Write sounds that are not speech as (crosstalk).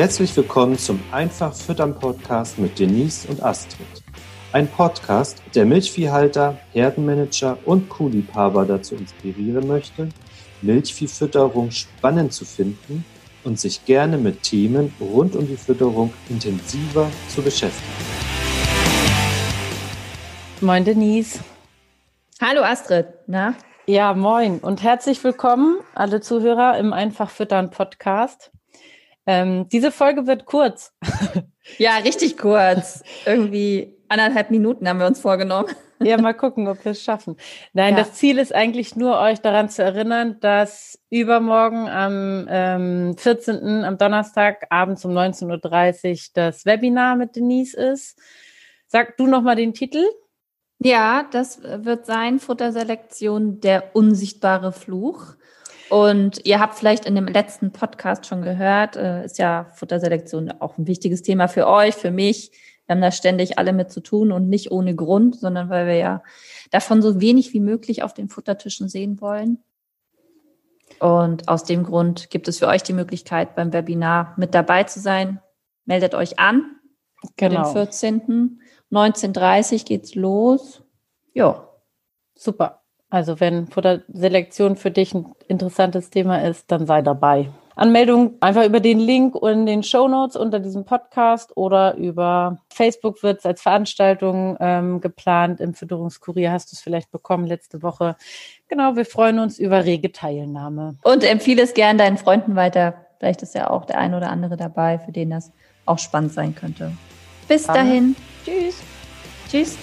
Herzlich willkommen zum Einfach Füttern Podcast mit Denise und Astrid. Ein Podcast, der Milchviehhalter, Herdenmanager und Kuhliebhaber dazu inspirieren möchte, Milchviehfütterung spannend zu finden und sich gerne mit Themen rund um die Fütterung intensiver zu beschäftigen. Moin Denise. Hallo Astrid, na? Ja, moin und herzlich willkommen alle Zuhörer im Einfach Füttern Podcast. Ähm, diese Folge wird kurz. (laughs) Ja, richtig kurz. Irgendwie anderthalb Minuten haben wir uns vorgenommen. (laughs) Ja, mal gucken, ob wir es schaffen. Nein, ja. das Ziel ist eigentlich nur, euch daran zu erinnern, dass übermorgen am ähm, 14., am Donnerstag abends um 19.30 Uhr das Webinar mit Denise ist. Sag du nochmal den Titel. Ja, das wird sein Futterselektion der unsichtbare Fluch. Und ihr habt vielleicht in dem letzten Podcast schon gehört, äh, ist ja Futterselektion auch ein wichtiges Thema für euch, für mich. Wir haben da ständig alle mit zu tun und nicht ohne Grund, sondern weil wir ja davon so wenig wie möglich auf den Futtertischen sehen wollen. Und aus dem Grund gibt es für euch die Möglichkeit, beim Webinar mit dabei zu sein. Meldet euch an. Genau. Den 14. 19.30 geht's los. Ja. Super. Also wenn Futterselektion für dich ein interessantes Thema ist, dann sei dabei. Anmeldung einfach über den Link in den Show Notes unter diesem Podcast oder über Facebook wird es als Veranstaltung ähm, geplant. Im Fütterungskurier hast du es vielleicht bekommen letzte Woche. Genau, wir freuen uns über rege Teilnahme. Und empfehle es gern deinen Freunden weiter. Vielleicht ist ja auch der ein oder andere dabei, für den das auch spannend sein könnte. Bis dahin. Tschüss. Tschüss.